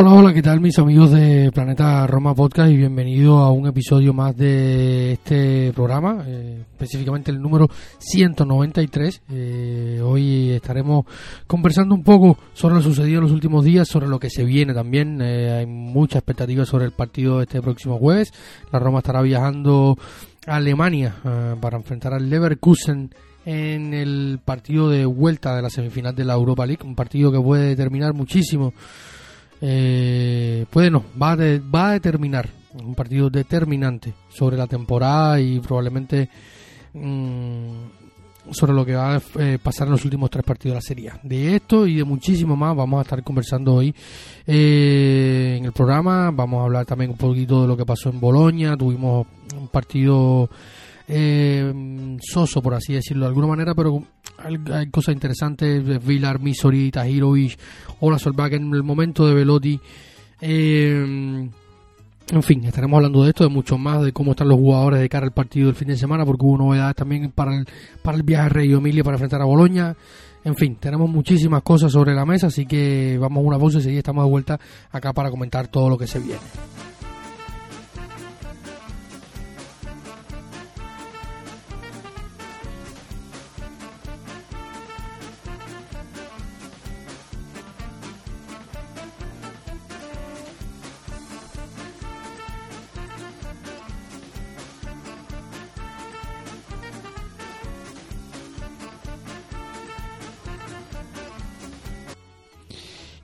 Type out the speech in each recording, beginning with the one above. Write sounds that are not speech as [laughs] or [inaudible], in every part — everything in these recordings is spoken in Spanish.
Hola, hola, ¿qué tal mis amigos de Planeta Roma Podcast y bienvenido a un episodio más de este programa, eh, específicamente el número 193. Eh, hoy estaremos conversando un poco sobre lo sucedido en los últimos días, sobre lo que se viene también. Eh, hay mucha expectativa sobre el partido este próximo jueves. La Roma estará viajando a Alemania para enfrentar al Leverkusen en el partido de vuelta de la semifinal de la Europa League, un partido que puede determinar muchísimo eh, puede no, va a, va a determinar un partido determinante sobre la temporada y probablemente mm, sobre lo que va a eh, pasar en los últimos tres partidos de la serie. De esto y de muchísimo más vamos a estar conversando hoy eh, en el programa. Vamos a hablar también un poquito de lo que pasó en Bolonia. Tuvimos un partido eh, soso, por así decirlo de alguna manera, pero hay, cosas interesantes. Vilar, Misori, Tahirovic, Ola Solbach en el momento de Velotti. Eh, en fin, estaremos hablando de esto, de mucho más, de cómo están los jugadores de cara al partido del fin de semana, porque hubo novedades también para el, para el viaje a Emilia para enfrentar a Boloña. En fin, tenemos muchísimas cosas sobre la mesa, así que vamos a una pausa y estamos de vuelta acá para comentar todo lo que se viene.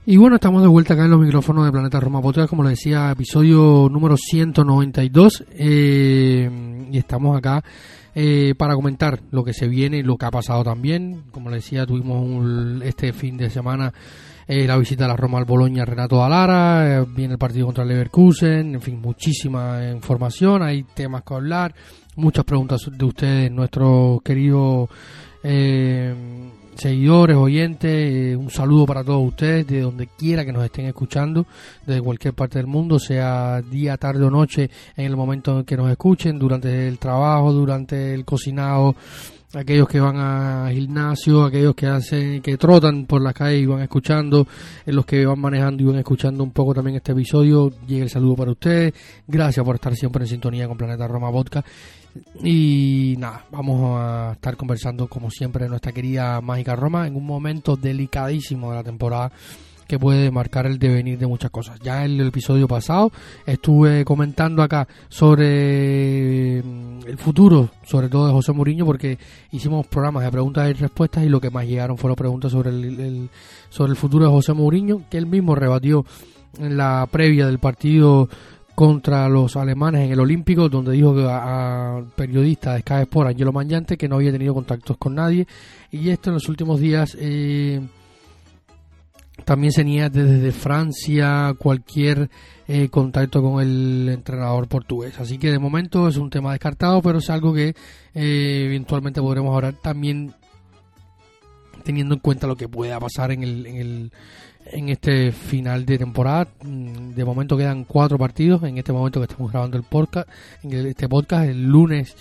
Y bueno, estamos de vuelta acá en los micrófonos de Planeta Roma Podcast, como les decía, episodio número 192. Eh, y estamos acá eh, para comentar lo que se viene y lo que ha pasado también. Como les decía, tuvimos este fin de semana eh, la visita a la Roma al Boloña Renato Alara, viene el partido contra el Leverkusen, en fin, muchísima información, hay temas que hablar, muchas preguntas de ustedes, nuestro querido seguidores, oyentes, eh, un saludo para todos ustedes de donde quiera que nos estén escuchando, desde cualquier parte del mundo, sea día, tarde o noche, en el momento en que nos escuchen, durante el trabajo, durante el cocinado, aquellos que van a gimnasio, aquellos que hacen, que trotan por la calle y van escuchando, los que van manejando y van escuchando un poco también este episodio, llega el saludo para ustedes, gracias por estar siempre en sintonía con Planeta Roma Vodka. Y nada, vamos a estar conversando como siempre de nuestra querida Mágica Roma en un momento delicadísimo de la temporada que puede marcar el devenir de muchas cosas. Ya en el episodio pasado estuve comentando acá sobre mm, el futuro, sobre todo de José Mourinho, porque hicimos programas de preguntas y respuestas y lo que más llegaron fueron preguntas sobre el, sobre el futuro de José Mourinho, que él mismo rebatió en la previa del partido contra los alemanes en el Olímpico, donde dijo que a, periodista de Sky Sport, Angelo Mañante, que no había tenido contactos con nadie. Y esto en los últimos días eh, también se niega desde Francia cualquier eh, contacto con el entrenador portugués. Así que de momento es un tema descartado, pero es algo que eh, eventualmente podremos hablar también teniendo en cuenta lo que pueda pasar en el, en el en este final de temporada. Mm, de momento quedan cuatro partidos. En este momento que estamos grabando el podcast, en este podcast, el lunes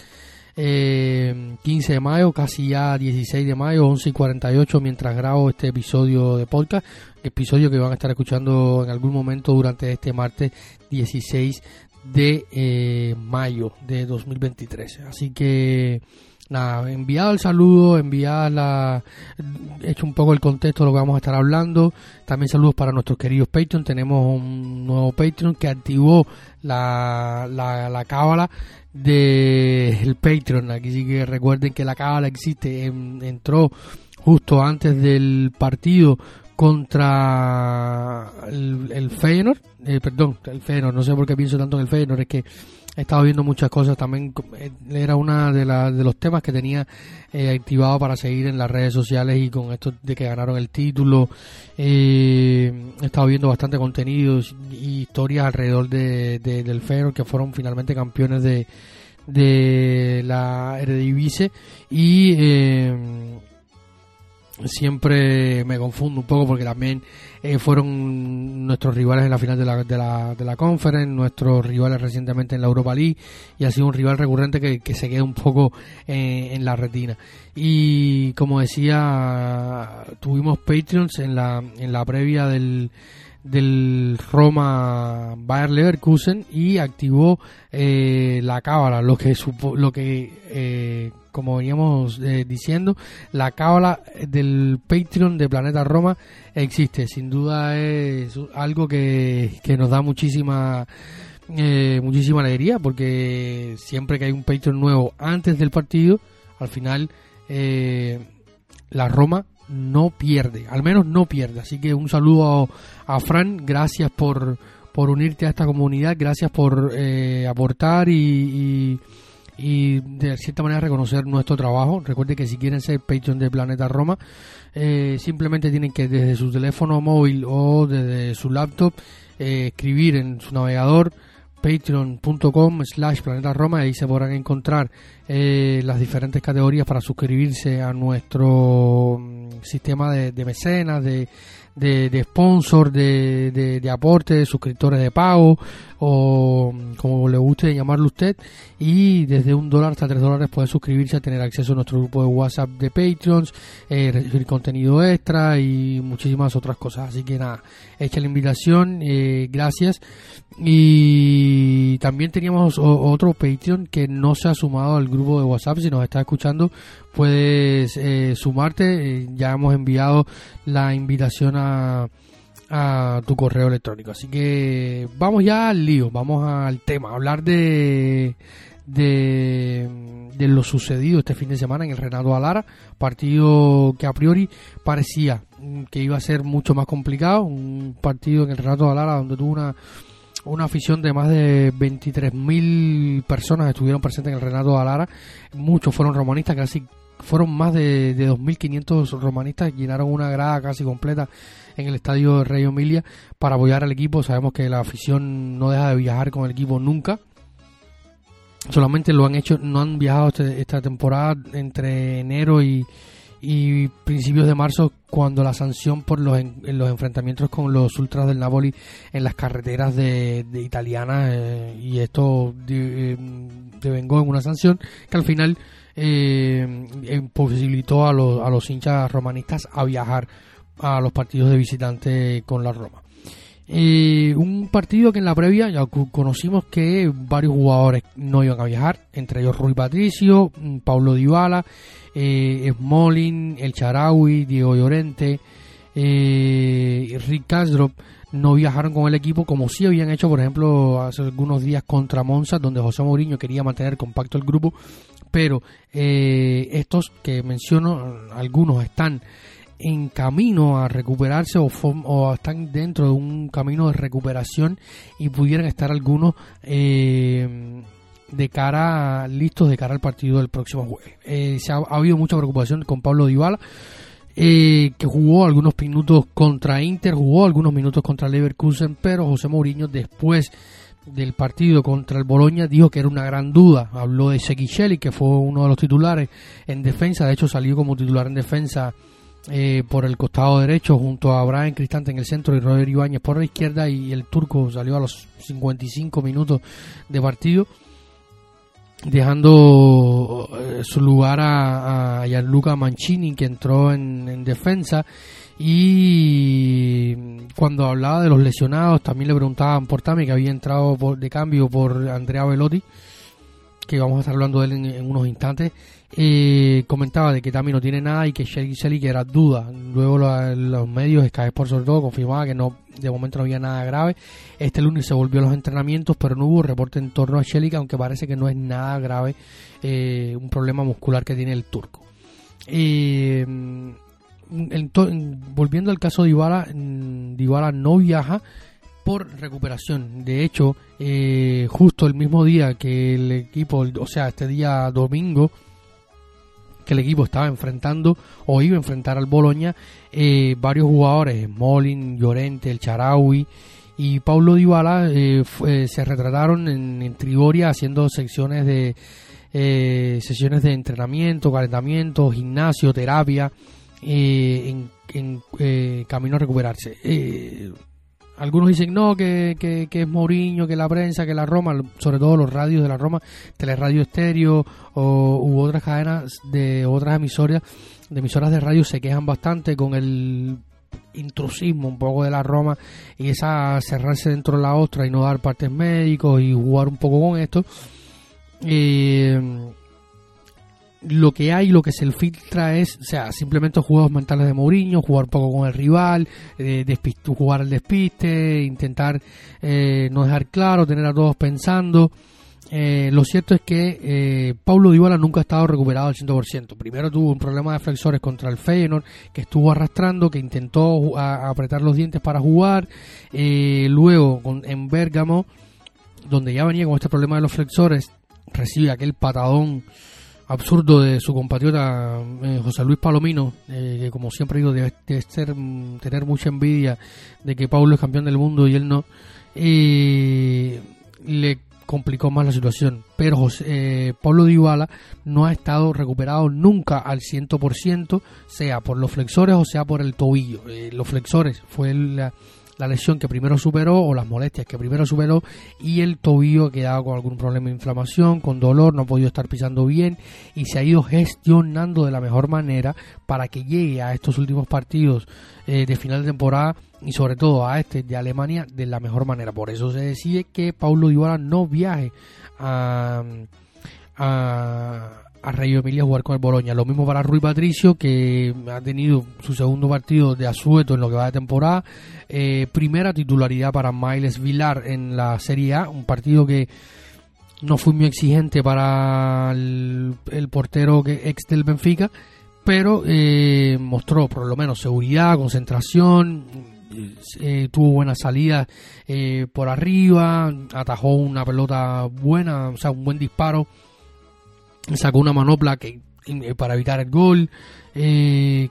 15 eh, de mayo, casi ya 16 de mayo, 11 y 48, mientras grabo este episodio de podcast. Episodio que van a estar escuchando en algún momento durante este martes 16 de eh, mayo de 2023. Así que nada, enviado el saludo, enviado la, hecho un poco el contexto de lo que vamos a estar hablando. También saludos para nuestros queridos Patreon. Tenemos un nuevo Patreon que activó la, la, la cábala del Patreon. Aquí sí que recuerden que la cábala existe. entró justo antes del partido contra Feyenoord, eh, perdón, el Feyenoord, no sé por qué pienso tanto en el Feyenoord, es que he estado viendo muchas cosas también eh, era una de, de los temas que tenía eh, activado para seguir en las redes sociales y con esto de que ganaron el título eh, he estado viendo bastante contenido y historias alrededor de, del Feyenoord que fueron finalmente campeones de de la Eredivisie y siempre me confundo un poco porque también eh, fueron nuestros rivales en la final de la, de la, de la Conference, nuestros rivales recientemente en la Europa League y ha sido un rival recurrente que, se queda un poco eh, en la retina. Y como decía, tuvimos Patreons en la, en la previa del del Roma Bayer Leverkusen y activó eh, la cábala, lo que supo, lo que eh, como veníamos eh, diciendo, la cábala del Patreon de Planeta Roma existe. Sin duda es algo que, que nos da muchísima muchísima alegría porque siempre que hay un Patreon nuevo antes del partido, al final la Roma no pierde, al menos no pierde. Así que un saludo a, Fran, gracias por, por unirte a esta comunidad, gracias por eh, aportar y, y, de cierta manera reconocer nuestro trabajo. Recuerde que si quieren ser Patreon de Planeta Roma, eh, simplemente tienen que desde su teléfono móvil o desde su laptop eh, escribir en su navegador patreon.com slash planeta Roma ahí se podrán encontrar eh, las diferentes categorías para suscribirse a nuestro mm, sistema de, mecenas, de, de, de sponsor, de, de, de aporte, de suscriptores de pago o como le guste llamarlo usted y desde un dólar hasta tres dólares puede suscribirse a tener acceso a nuestro grupo de WhatsApp de Patreons, eh, recibir contenido extra y muchísimas otras cosas. Así que nada, hecha la invitación, eh, gracias. Y también teníamos otro Patreon que no se ha sumado al grupo de WhatsApp. Si nos está escuchando, puedes eh, sumarte. Eh, ya hemos enviado la invitación a, a tu correo electrónico. Así que vamos ya al lío, vamos al tema, hablar de, de, de lo sucedido este fin de semana en el Renato Alara, partido que a priori parecía que iba a ser mucho más complicado, un partido en el Renato Alara donde tuvo una una afición de más de 23.000 personas estuvieron presentes en el Renato Alara. Muchos fueron romanistas, casi fueron más de, de 2.500 romanistas, llenaron una grada casi completa en el estadio de Rey Emilia para apoyar al equipo. Sabemos que la afición no deja de viajar con el equipo nunca. Solamente lo han hecho, no han viajado este, esta temporada entre enero y, principios de marzo cuando la sanción por los, en, los enfrentamientos con los ultras del Napoli en las carreteras de, de italianas eh, y esto eh, devengó en una sanción que al final eh, imposibilitó a los, a los hinchas romanistas a viajar a los partidos de visitante con la Roma. un partido que en la previa ya conocimos que varios jugadores no iban a viajar, entre ellos Rui Patricio, Paulo Dybala eh, Smolin, El Charaui, Diego Llorente, eh, Rick Castro no viajaron con el equipo como sí habían hecho, por ejemplo, hace algunos días contra Monza, donde José Mourinho quería mantener compacto el grupo, pero eh, estos que menciono, algunos están en camino a recuperarse o, están dentro de un camino de recuperación y pudieran estar algunos eh, de cara listos de cara al partido del próximo jueves. Eh, se ha, habido mucha preocupación con Pablo Dybala, eh, que jugó algunos minutos contra Inter, jugó algunos minutos contra Leverkusen, pero José Mourinho después del partido contra el Boloña dijo que era una gran duda. Habló de Sekichelli, que fue uno de los titulares en defensa, de hecho salió como titular en defensa eh, por el costado derecho junto a Brian Cristante en el centro y Robert Ibáñez por la izquierda y el turco salió a los 55 minutos de partido dejando eh, su lugar a, a, Gianluca Mancini que entró en, defensa y cuando hablaba de los lesionados también le preguntaban por Tami que había entrado por, de cambio por Andrea Velotti que vamos a estar hablando de él en, unos instantes, eh, comentaba de que Tami no tiene nada y que Shelly que era duda. Luego los medios, Sky Sport sobre todo, confirmaba que no de momento no había nada grave. Este lunes se volvió a los entrenamientos, pero no hubo reporte en torno a Shelly, aunque parece que no es nada grave eh, un problema muscular que tiene el turco. Eh, volviendo al caso de Dybala, mm, Dybala no viaja por recuperación. De hecho, eh, justo el mismo día que el equipo, o sea, este día domingo, que el equipo estaba enfrentando o iba a enfrentar al Boloña, eh, varios jugadores, Molin, Llorente, el Charaui y Paulo Dybala eh, se retrataron en, en, Trigoria haciendo secciones de sesiones de entrenamiento, calentamiento, gimnasio, terapia, en, en camino a recuperarse algunos dicen no, que, que, es Mourinho, que la prensa, que la Roma, sobre todo los radios de la Roma, Teleradio Estéreo o, u otras cadenas de otras emisoras, de emisoras de radio se quejan bastante con el intrusismo un poco de la Roma y esa cerrarse dentro de la ostra y no dar partes médicos y jugar un poco con esto. Eh, lo que hay, lo que se filtra es, o sea, simplemente juegos mentales de Mourinho, jugar poco con el rival, eh, jugar al despiste, intentar eh, no dejar claro, tener a todos pensando. Eh, lo cierto es que eh, Paulo Dybala nunca ha estado recuperado al 100%. Primero tuvo un problema de flexores contra el Feyenoord que estuvo arrastrando, que intentó apretar los dientes para jugar. luego en Bérgamo, donde ya venía con este problema de los flexores, recibe aquel patadón absurdo de su compatriota eh, José Luis Palomino, eh, que como siempre digo, debe, ser, mm, tener mucha envidia de que Pablo es campeón del mundo y él no, y le complicó más la situación. Pero José, eh, Pablo Dybala no ha estado recuperado nunca al 100%, sea por los flexores o sea por el tobillo. los flexores fue la la lesión que primero superó o las molestias que primero superó y el tobillo ha quedado con algún problema de inflamación, con dolor, no ha podido estar pisando bien y se ha ido gestionando de la mejor manera para que llegue a estos últimos partidos eh, de final de temporada y sobre todo a este de Alemania de la mejor manera. Por eso se decide que Paulo Dybala no viaje a, a a Rayo Emilia jugar con el Boloña. Lo mismo para Rui Patricio, que ha tenido su segundo partido de asueto en lo que va de temporada. Eh, primera titularidad para Miles Vilar en la Serie A, un partido que no fue muy exigente para el, portero que, ex del Benfica, pero eh, mostró por lo menos seguridad, concentración, eh, tuvo buenas salidas por arriba, atajó una pelota buena, o sea, un buen disparo sacó una manopla que, eh, para evitar el gol. Eh,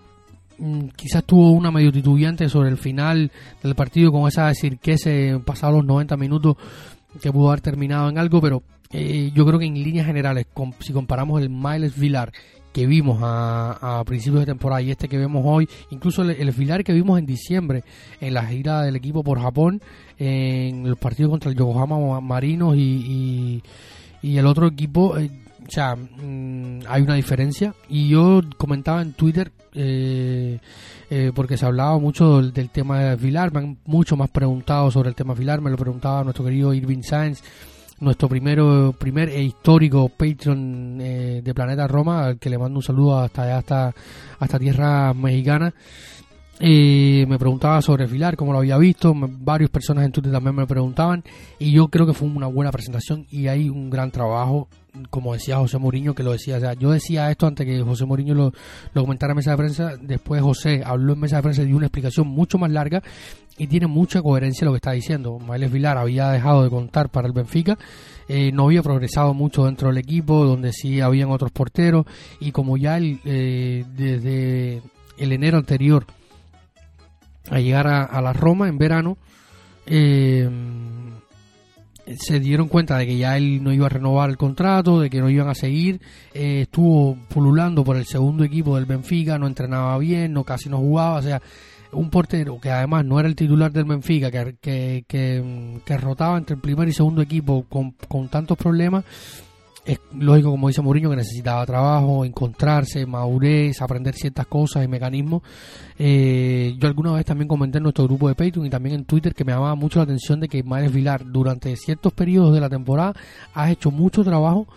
mm, quizás tuvo una medio titubeante sobre el final del partido con esa decir que se pasados los 90 minutos que pudo haber terminado en algo, pero eh, yo creo que en líneas generales, si comparamos el Miles Villar que vimos a, principios de temporada y este que vemos hoy, incluso el, el, Villar que vimos en diciembre en la gira del equipo por Japón, en el partido contra el Yokohama Marinos y, y, el otro equipo, o sea, mm, hay una diferencia. Y yo comentaba en Twitter, eh, eh, porque se hablaba mucho del, tema de Vilar, me han mucho más preguntado sobre el tema Vilar, me lo preguntaba nuestro querido Irving Sáenz, nuestro primero, primer e histórico Patreon eh, de Planeta Roma, al que le mando un saludo hasta hasta, hasta tierra mexicana. me preguntaba sobre Vilar, cómo lo había visto, varias personas en Twitter también me preguntaban y yo creo que fue una buena presentación y hay un gran trabajo como decía José Mourinho, que lo decía, o sea, yo decía esto antes que José Mourinho lo, lo comentara en mesa de prensa, después José habló en mesa de prensa y dio una explicación mucho más larga y tiene mucha coherencia lo que está diciendo. Mailes Vilar había dejado de contar para el Benfica, eh, no había progresado mucho dentro del equipo, donde sí habían otros porteros, y como ya eh, desde el enero anterior a llegar a, a la Roma en verano, eh, se dieron cuenta de que ya él no iba a renovar el contrato, de que no iban a seguir, eh, estuvo pululando por el segundo equipo del Benfica, no entrenaba bien, no casi no jugaba, o sea, un portero que además no era el titular del Benfica, que, que, que, que rotaba entre el primer y segundo equipo con, con tantos problemas, es lógico, como dice Mourinho, que necesitaba trabajo, encontrarse, madurez, aprender ciertas cosas y mecanismos. Eh, yo alguna vez también comenté en nuestro grupo de Patreon y también en Twitter que me llamaba mucho la atención de que Miles Vilar durante ciertos periodos de la temporada ha hecho mucho trabajo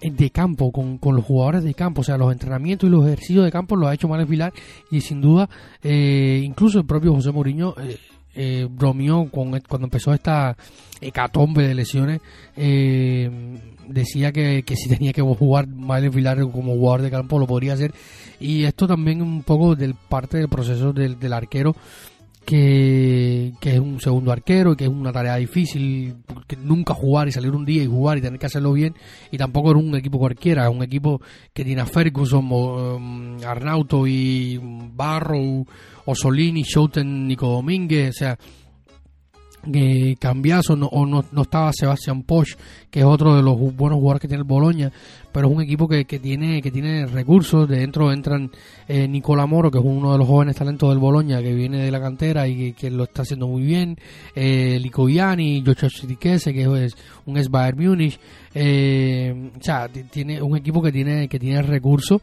de campo, con, con, los jugadores de campo, o sea, los entrenamientos y los ejercicios de campo los ha hecho Males Vilar y sin duda, eh, incluso el propio José Mourinho eh, eh, bromeó con, cuando empezó esta hecatombe de lesiones, eh, decía que, si tenía que jugar Males Vilar como jugador de campo lo podría hacer. Y esto también un poco del parte del proceso del arquero que, es un segundo arquero, que es una tarea difícil, que nunca jugar y salir un día y jugar y tener que hacerlo bien, y tampoco era un equipo cualquiera, es un equipo que tiene a Ferguson, um, Arnauto y Barrow, Solini, Schouten, Nico Domínguez, o sea, que cambiazo o no, no, estaba Sebastián Posch que es otro de los buenos jugadores que tiene el Boloña pero es un equipo que, que tiene que tiene recursos. Dentro entran eh, Nicola Moro que es uno de los jóvenes talentos del Boloña que viene de la cantera y que, lo está haciendo muy bien. Eh, Lico Viani Joshua que es un ex Bayern Múnich. Eh, o sea tiene un equipo que tiene que tiene recursos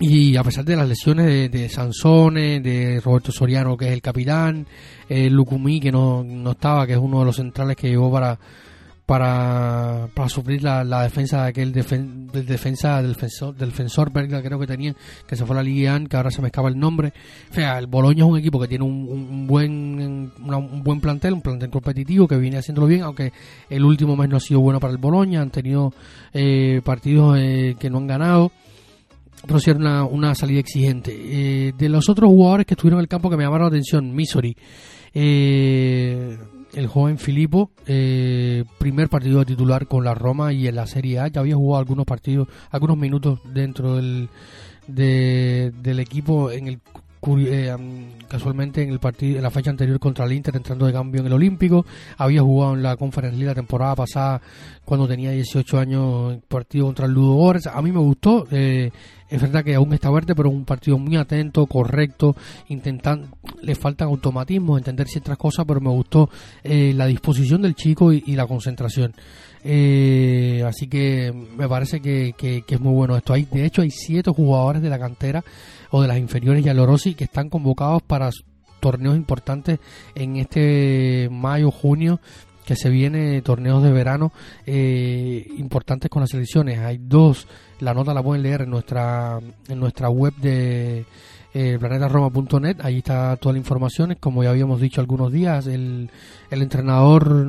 y a pesar de las lesiones de, Sansone, de Roberto Soriano, que es el capitán, eh, Lucumí, que no, no estaba, que es uno de los centrales que llevó para para, para sufrir la, la defensa de aquel del defensa del defensor, del defensor belga creo que tenía que se fue a la Liga que ahora se me escapa el nombre. O sea el Boloña es un equipo que tiene un, un buen un buen plantel un plantel competitivo que viene haciéndolo bien aunque el último mes no ha sido bueno para el Boloña han tenido eh, partidos eh, que no han ganado sí una, una salida exigente. Eh, de los otros jugadores que estuvieron en el campo que me llamaron la atención, Missouri, eh, el joven Filippo, eh, primer partido de titular con la Roma y en la Serie A, ya había jugado algunos partidos, algunos minutos dentro del, del equipo en el eh, casualmente en el partido en la fecha anterior contra el Inter entrando de cambio en el Olímpico. Había jugado en la Conference League la temporada pasada cuando tenía 18 años partido contra el Ludo a mí me gustó eh, es verdad que aún está verde pero un partido muy atento correcto intentando le faltan automatismos entender ciertas cosas pero me gustó eh, la disposición del chico y, la concentración. Así que me parece que, que, es muy bueno esto. Hay de hecho hay siete jugadores de la cantera o de las inferiores y Alorosi que están convocados para torneos importantes en este mayo, junio que se viene torneos de verano eh, importantes con las selecciones. Hay dos, la nota la pueden leer en nuestra en nuestra web de eh, planetaroma.net, ahí está toda la información, como ya habíamos dicho algunos días, el, el entrenador,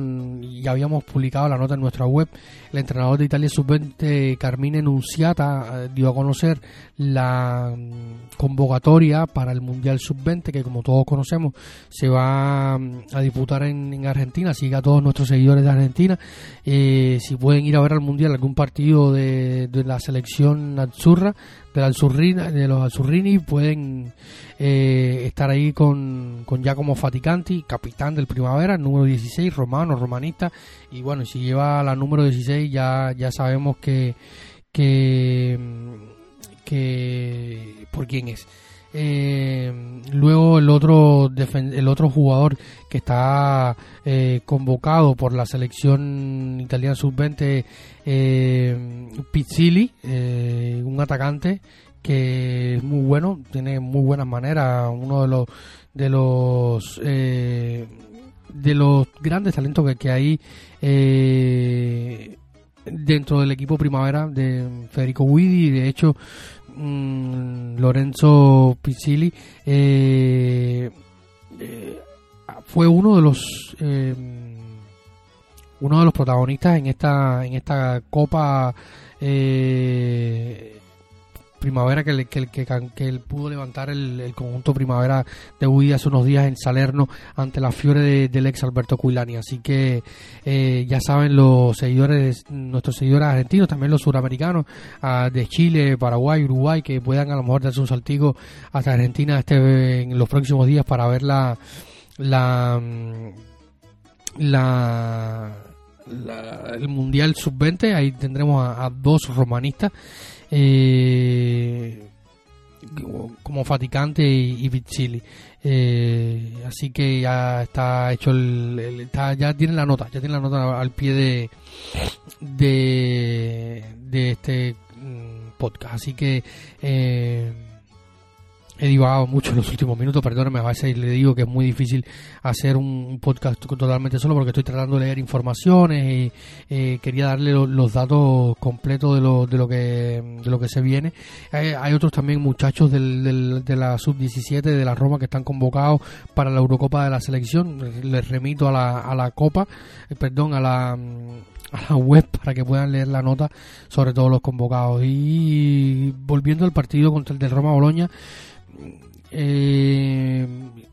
ya habíamos publicado la nota en nuestra web, el entrenador de Italia Sub-20, Carmine Nunziata, eh, dio a conocer la mm, convocatoria para el Mundial Sub-20, que como todos conocemos, se va mm, a disputar en, Argentina, así a todos nuestros seguidores de Argentina, eh, si pueden ir a ver al Mundial algún partido de, de la selección Azzurra, de, de los Alzurrini pueden eh, estar ahí con, con Giacomo Faticanti, capitán del Primavera, número 16, romano, romanista, y bueno, si lleva la número 16 ya, ya sabemos que, que, que por quién es. Eh, luego el otro el otro jugador que está eh, convocado por la selección italiana sub-20 eh, Pizzili eh, un atacante que es muy bueno tiene muy buenas maneras uno de los de los de los grandes talentos que, que hay dentro del equipo primavera de Federico Guidi. De hecho Mm, Lorenzo Pizzilli eh, eh, fue uno de los eh, uno de los protagonistas en esta en esta copa primavera que, que, que, que él pudo levantar el, conjunto primavera de Uy hace unos días en Salerno ante la fiore del ex Alberto Cuilani. Así que eh, ya saben los seguidores, nuestros seguidores argentinos, también los suramericanos ah, de Chile, Paraguay, Uruguay, que puedan a lo mejor darse un saltico hasta Argentina este en los próximos días para ver la la la, el mundial sub 20 ahí tendremos a dos romanistas eh, como Faticante y, y eh, así que ya está hecho el, ya tiene la nota, ya tiene la nota al pie de de, este mm, podcast. Así que eh, he divagado mucho en los últimos minutos, perdóneme, a veces le digo que es muy difícil hacer un, podcast totalmente solo porque estoy tratando de leer informaciones y eh, quería darle los datos completos de lo, de lo que de lo que se viene. hay otros también muchachos del, de la sub-17 de la Roma que están convocados para la Eurocopa de la selección. Les remito a la, a la Copa, eh, perdón, a la a la web para que puedan leer la nota sobre todos los convocados. Y volviendo al partido contra el del Roma Boloña, eh,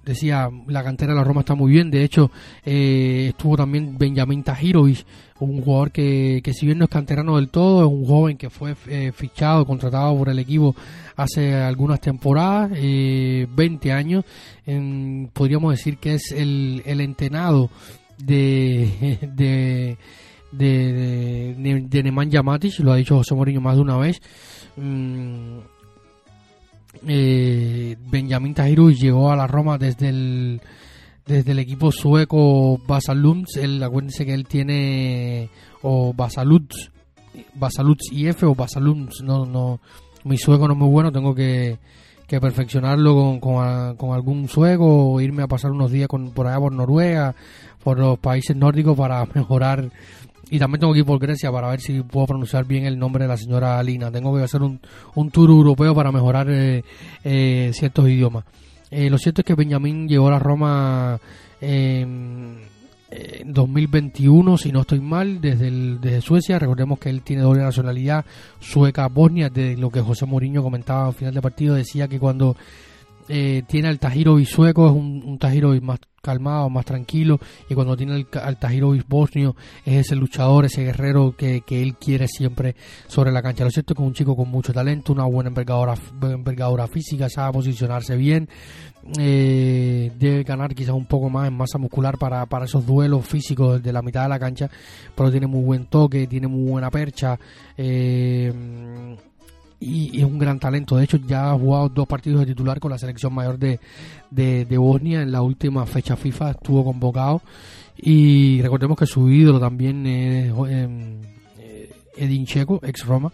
decía, la cantera de la Roma está muy bien. De hecho, eh, estuvo también Benjamín Tajirovic, un jugador que, que si bien no es canterano del todo, es un joven que fue eh, fichado, contratado por el equipo hace algunas temporadas, 20 años. podríamos decir que es el, el entenado de, [laughs] de de, de, de lo ha dicho José Mourinho más de una vez. Mm, eh, Benjamín Tahiru llegó a la Roma desde el desde el equipo sueco Basaluns, él, acuérdense que él tiene o Basaluts Basaluts IF o Basaluns, no, no, mi sueco no es muy bueno, tengo que, que perfeccionarlo con, con, con, algún sueco o irme a pasar unos días con, por allá por Noruega, por los países nórdicos para [laughs] mejorar y también tengo que ir por Grecia para ver si puedo pronunciar bien el nombre de la señora Alina. Tengo que hacer un, un tour europeo para mejorar eh, eh, ciertos idiomas. Eh, lo cierto es que Benjamín llegó a Roma en 2021, si no estoy mal, desde, desde Suecia. Recordemos que él tiene doble nacionalidad sueca-bosnia, de lo que José Mourinho comentaba al final del partido. Decía que cuando eh, tiene al Tajirovic sueco, es un, un más calmado, más tranquilo, y cuando tiene al, al Tajirovic bosnio, es ese luchador, ese guerrero que, él quiere siempre sobre la cancha. Lo cierto es que es un chico con mucho talento, una buena envergadura, envergadura física, sabe posicionarse bien, eh, debe ganar quizás un poco más en masa muscular para, para esos duelos físicos de la mitad de la cancha, pero tiene muy buen toque, tiene muy buena percha. Eh, y, es un gran talento. De hecho, ya ha jugado dos partidos de titular con la selección mayor de, de, Bosnia. En la última fecha FIFA estuvo convocado. Y recordemos que su ídolo también es eh, Edin Checo, ex Roma.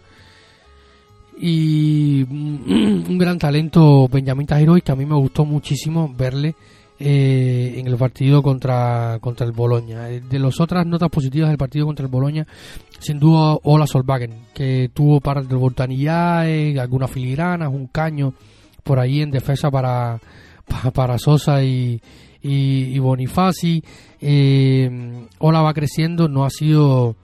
Y [clears throat] un gran talento Benjamín Tajirovic, que a mí me gustó muchísimo verle eh, en el partido contra, contra el Boloña. Eh, de las otras notas positivas del partido contra el Boloña, sin duda Ola Solvagen, que tuvo para de Voltanillae, algunas filigranas, un caño por ahí en defensa para, para, Sosa y, y, Bonifaci. Eh, Ola va creciendo, no ha sido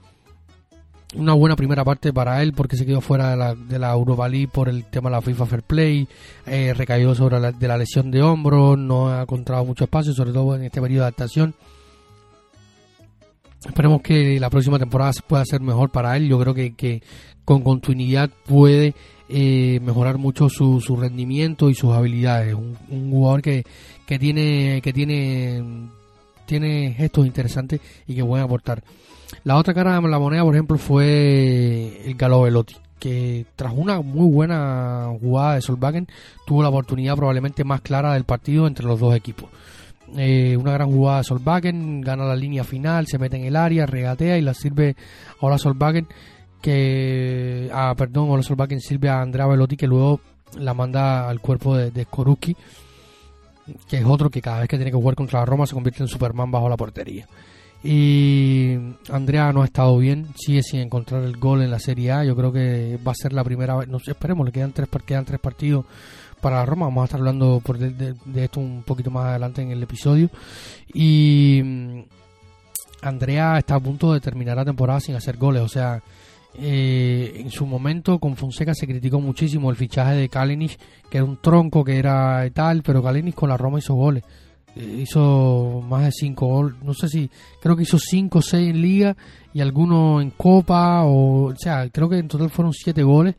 una buena primera parte para él porque se quedó fuera de la, de la Europa League por el tema de la FIFA Fair Play, eh, recayó sobre la, de la lesión de hombro, no ha encontrado mucho espacio, sobre todo en este periodo de adaptación. Esperemos que la próxima temporada pueda ser mejor para él. Yo creo que, que con continuidad puede eh, mejorar mucho su, su, rendimiento y sus habilidades. Un, jugador que, que tiene que tiene tiene gestos interesantes y que puede aportar. La otra cara de la moneda, por ejemplo, fue el Galo Velotti, que tras una muy buena jugada de Solvagen tuvo la oportunidad probablemente más clara del partido entre los dos equipos. Eh, una gran jugada de Solvagen, gana la línea final, se mete en el área, regatea y la sirve ahora Solvagen que ah perdón, Solvagen sirve a Andrea Velotti que luego la manda al cuerpo de, de que es otro que cada vez que tiene que jugar contra la Roma se convierte en Superman bajo la portería. Y Andrea no ha estado bien, sigue sin encontrar el gol en la Serie A. Yo creo que va a ser la primera vez, no sé, esperemos, le quedan tres, quedan tres partidos para la Roma. Vamos a estar hablando por de, esto un poquito más adelante en el episodio. Y mm, Andrea está a punto de terminar la temporada sin hacer goles, o sea, eh, en su momento con Fonseca se criticó muchísimo el fichaje de Kalinic, que era un tronco, que era tal, pero Kalinic con la Roma hizo goles. Eh, hizo más de 5 goles, no sé si, creo que hizo 5 o 6 en liga y alguno en copa, o, o sea, creo que en total fueron 7 goles.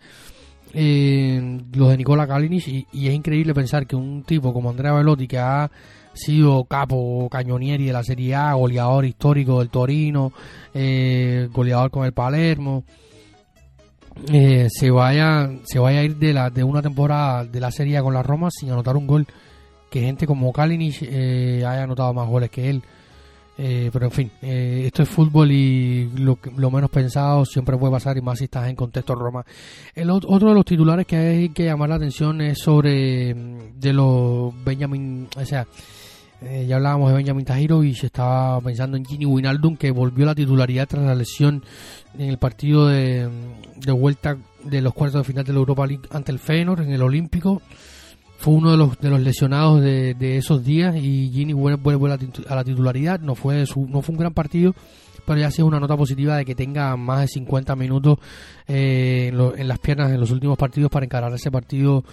Eh, los de Nicola Kalinic y, es increíble pensar que un tipo como Andrea Velotti que ha sido capo cañonieri de la Serie A, goleador histórico del Torino, eh, goleador con el Palermo, eh, se vaya se vaya a ir de la de una temporada de la Serie A con la Roma sin anotar un gol que gente como Kalinic eh, haya anotado más goles que él. Eh, pero en fin, eh, esto es fútbol y lo, lo, menos pensado siempre puede pasar y más si estás en contexto Roma. El otro de los titulares que hay que llamar la atención es sobre mm, de los Benjamin, o sea, eh, ya hablábamos de Benjamin Tajiro y se estaba pensando en Gini Winaldum que volvió a la titularidad tras la lesión en el partido de, de vuelta de los cuartos de final de la Europa League ante el Feyenoord en el Olímpico fue uno de los, de los lesionados de, esos días y Gini vuelve, a la titularidad. No fue, no fue un gran partido, pero ya ha sido una nota positiva de que tenga más de 50 minutos eh, en, las piernas en los últimos partidos para encarar ese partido,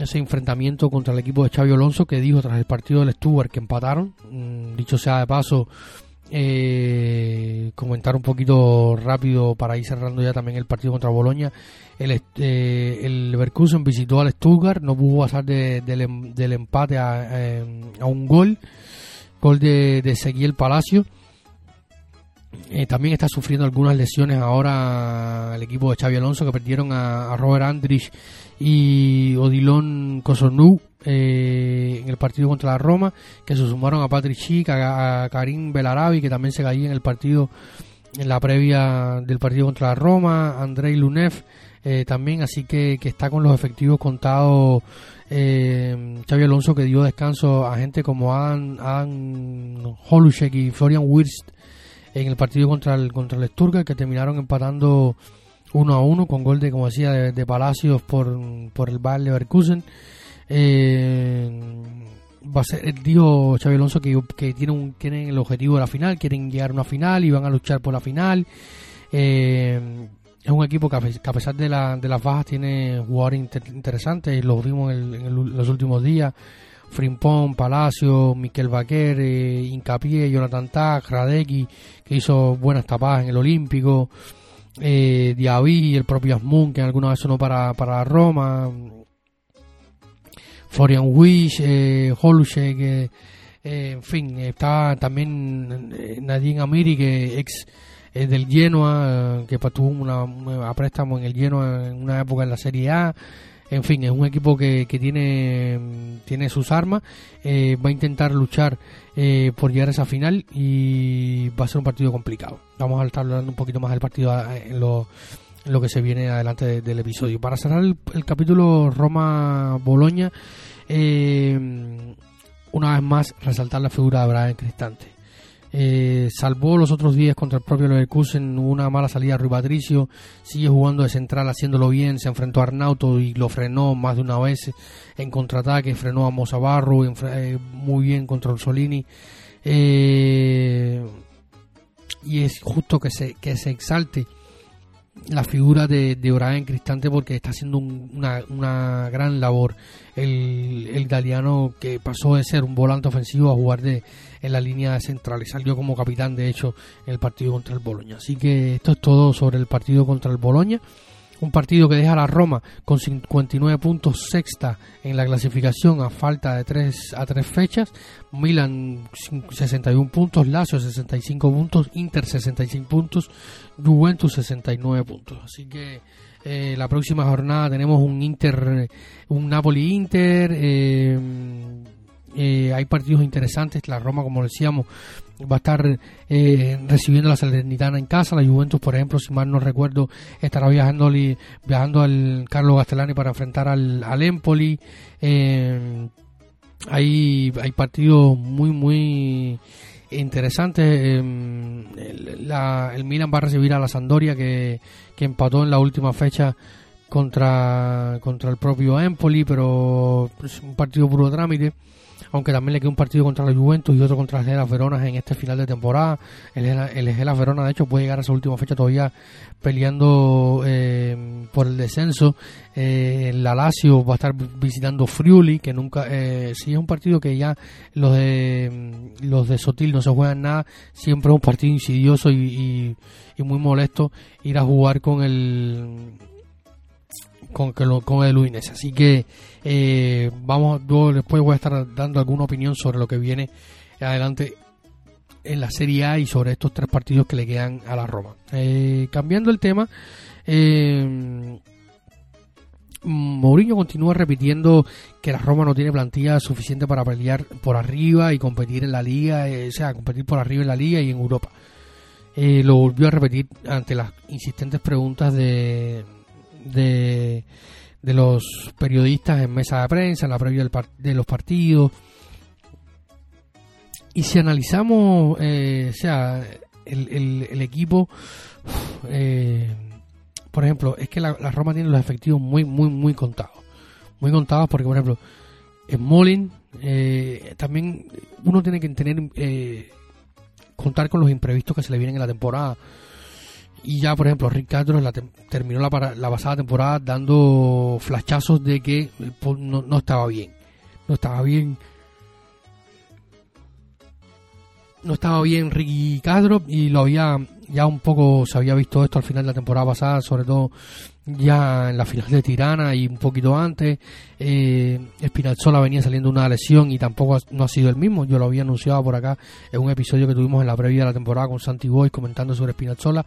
ese enfrentamiento contra el equipo de Xavi Alonso que dijo tras el partido del Stuart que empataron. Mm, dicho sea de paso, eh, comentar un poquito rápido para ir cerrando ya también el partido contra Boloña. El, eh, el Leverkusen visitó al Stuttgart, no pudo pasar del, em, del, empate a, a, un gol, gol de, de Palacio. Eh, también está sufriendo algunas lesiones ahora el equipo de Xavi Alonso que perdieron a, Robert Andrich y Odilon Kosonu eh, en el partido contra la Roma, que se sumaron a Patrick Schick, a, Karim Belarabi, que también se caía en el partido, en la previa del partido contra la Roma, Andrei Lunev eh, también, así que, que está con los efectivos contados eh, Xavi Alonso, que dio descanso a gente como Adam, Adam Holushek y Florian Wirst en el partido contra el, contra el Stuttgart, que terminaron empatando uno a uno con gol de, como decía, de, Palacios por, por el Bayer Leverkusen. Eh, va a ser, dijo Xavi Alonso que, que tienen, un, tienen el objetivo de la final, quieren llegar a una final y van a luchar por la final. Eh, es un equipo que a, pesar de, la, de las bajas tiene jugadores interesantes, lo vimos en, los últimos días. Frimpón, Palacio, Miquel Baquer, eh, Incapié, Jonathan Tag, Radecki, que hizo buenas tapadas en el Olímpico, eh, Diaby, el propio Asmun, que alguna vez sonó para, para Roma, Florian Wish, eh, Holushek, eh, en fin, está también eh, Nadine Amiri, que ex del Genoa, que tuvo una, una, préstamo en el Genoa en una época en la Serie A. En fin, es un equipo que, que tiene, tiene sus armas, va a intentar luchar por llegar a esa final y va a ser un partido complicado. Vamos a estar hablando un poquito más del partido en lo, lo que se viene adelante del episodio. Para cerrar el, capítulo Roma-Boloña, eh, una vez más resaltar la figura de Brian Cristante. Eh, salvó los otros días contra el propio Leverkusen una mala salida Rui Patricio, sigue jugando de central haciéndolo bien, se enfrentó a Arnauto y lo frenó más de una vez en contraataque, frenó a Mosabarro eh, muy bien contra Solini eh, y es justo que se, que se exalte la figura de, de en Cristante porque está haciendo una, una, gran labor. El, el, italiano que pasó de ser un volante ofensivo a jugar de, en la línea central y salió como capitán de hecho en el partido contra el Boloña. Así que esto es todo sobre el partido contra el Boloña un partido que deja a la Roma con 59 puntos sexta en la clasificación a falta de 3 a 3 fechas, Milan 61 puntos, Lazio 65 puntos, Inter 65 puntos, Juventus 69 puntos. Así que eh, la próxima jornada tenemos un Inter, un Napoli Inter, eh, eh, hay partidos interesantes, la Roma como decíamos va a estar eh, recibiendo la Salernitana en casa. La Juventus, por ejemplo, si mal no recuerdo, estará viajando, viajando al Carlos Gastelani para enfrentar al, al Empoli. Eh, hay, hay partidos muy, muy interesantes. Em, el, el, Milan va a recibir a la Sandoria que, que empató en la última fecha contra, contra el propio Empoli, pero es un partido puro trámite aunque también le queda un partido contra la Juventus y otro contra Gelas Verona en este final de temporada. El, el Gelas Verona, de hecho, puede llegar a esa última fecha todavía peleando eh, por el descenso. Eh, la Lazio va a estar visitando Friuli, que nunca, eh, si es un partido que ya los de los de Sotil no se juegan nada, siempre es un partido insidioso y, y muy molesto ir a jugar con el con, con el Udinese. Así que eh, vamos, después voy a estar dando alguna opinión sobre lo que viene adelante en la Serie A y sobre estos tres partidos que le quedan a la Roma. Eh, cambiando el tema, eh, Mourinho continúa repitiendo que la Roma no tiene plantilla suficiente para pelear por arriba y competir en la liga, eh, o sea, competir por arriba en la liga y en Europa. Eh, lo volvió a repetir ante las insistentes preguntas de, de, los periodistas en mesa de prensa, en la previa de los partidos. Y si analizamos, eh, o sea, el, el, equipo, eh, por ejemplo, es que la, Roma tiene los efectivos muy, muy, muy contados. Muy contados porque, por ejemplo, en Molin eh, también uno tiene que tener eh, contar con los imprevistos que se le vienen en la temporada. Y ya, por ejemplo, Rick Castro terminó la, la, pasada temporada dando flashazos de que no, no estaba bien. No estaba bien no estaba bien Ricky Castro y lo había ya un poco se había visto esto al final de la temporada pasada, sobre todo ya en la final de Tirana y un poquito antes. Eh, venía saliendo una lesión y tampoco no ha sido el mismo. Yo lo había anunciado por acá en un episodio que tuvimos en la previa de la temporada con Santi Boy comentando sobre Espinalzola.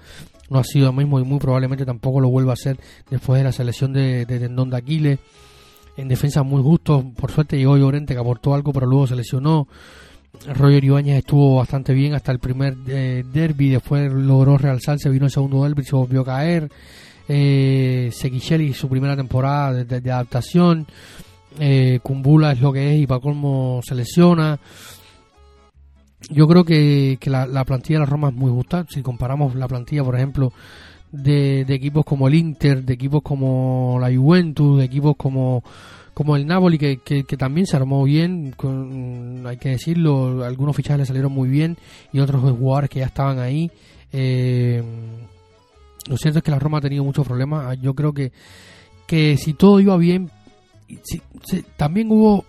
No ha sido el mismo y muy probablemente tampoco lo vuelva a hacer después de la selección de, de tendón de Aquiles. En defensa muy justo, por suerte llegó Llorente que aportó algo, pero luego se lesionó. Roger Ibáñez estuvo bastante bien hasta el primer eh, derby, después logró realzarse, vino el segundo derby, se volvió a caer. Eh, su primera temporada de, adaptación. Eh, Kumbula es lo que es y para colmo se lesiona. Yo creo que, la, plantilla de la Roma es muy justa. Si comparamos la plantilla, por ejemplo, de, equipos como el Inter, de equipos como la Juventus, de equipos como como el Napoli que, que, también se armó bien, con, hay que decirlo, algunos fichajes le salieron muy bien y otros jugadores que ya estaban ahí. Eh, lo cierto es que la Roma ha tenido muchos problemas. Yo creo que, que si todo iba bien, también hubo...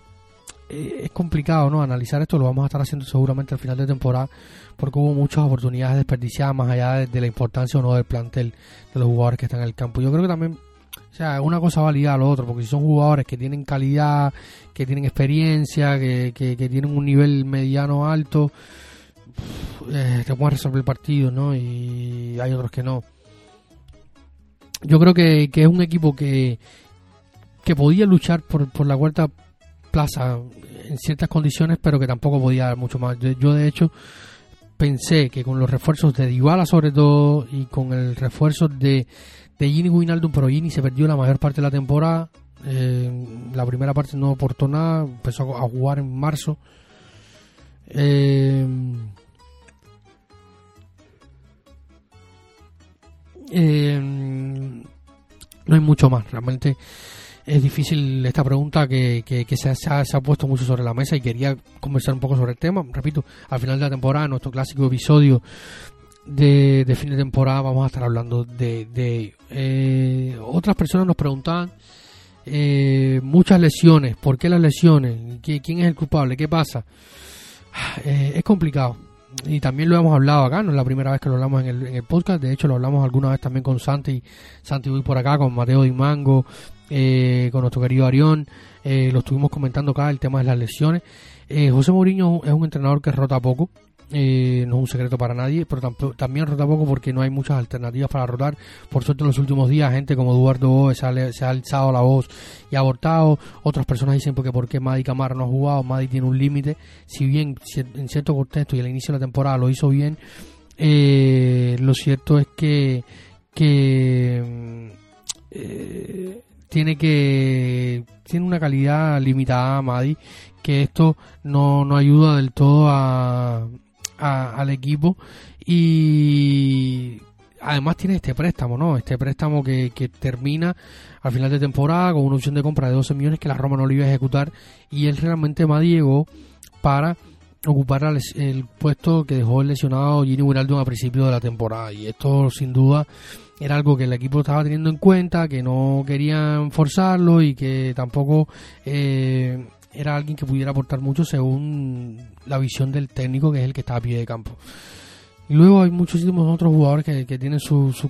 Eh, es complicado no analizar esto, lo vamos a estar haciendo seguramente al final de temporada, porque hubo muchas oportunidades desperdiciadas más allá de, la importancia o no del plantel de los jugadores que están en el campo. Yo creo que también o sea, una cosa va a lo otro, porque si son jugadores que tienen calidad, que tienen experiencia, que, que, tienen un nivel mediano alto, eh, te pueden resolver el partido, ¿no? Y hay otros que no. Yo creo que, que es un equipo que, que podía luchar por, por la cuarta plaza en ciertas condiciones, pero que tampoco podía dar mucho más. Yo, de hecho, pensé que con los refuerzos de Dybala sobre todo y con el refuerzo de de Gini Wijnaldum, pero Gini se perdió la mayor parte de la temporada. Eh, la primera parte no aportó nada, empezó a jugar en marzo. Eh, eh, no hay mucho más, realmente es difícil esta pregunta que, que, se, ha, se, ha, puesto mucho sobre la mesa y quería conversar un poco sobre el tema. Repito, al final de la temporada, nuestro clásico episodio de, fin de temporada vamos a estar hablando de, de eh, otras personas nos preguntaban eh, muchas lesiones, ¿por qué las lesiones? ¿Quién es el culpable? ¿Qué pasa? [sighs] Eh, es complicado y también lo hemos hablado acá, no es la primera vez que lo hablamos en el, en el podcast, de hecho lo hablamos alguna vez también con Santi, Santi voy por acá, con Mateo Dimango, eh, con nuestro querido Arión, eh, lo estuvimos comentando acá, el tema de las lesiones. José Mourinho es un entrenador que rota poco, eh, no es un secreto para nadie, pero también rota poco porque no hay muchas alternativas para rotar. Por suerte en los últimos días gente como Eduardo Boe se ha, alzado la voz y ha abortado. Otras personas dicen porque porque Madi Camara no ha jugado, Madi tiene un límite. Si bien en cierto contexto y al inicio de la temporada lo hizo bien, eh, lo cierto es que, que eh, tiene que tiene una calidad limitada Madi que esto no, no ayuda del todo a, al equipo y además tiene este préstamo, ¿no? Este préstamo que, que, termina al final de temporada con una opción de compra de 12 millones que la Roma no lo iba a ejecutar y él realmente más llegó para ocupar el, puesto que dejó el lesionado Gini Wijnaldum a principio de la temporada y esto sin duda era algo que el equipo estaba teniendo en cuenta, que no querían forzarlo y que tampoco eh, era alguien que pudiera aportar mucho según la visión del técnico, que es el que está a pie de campo. Y luego hay muchísimos otros jugadores que, tienen su, su,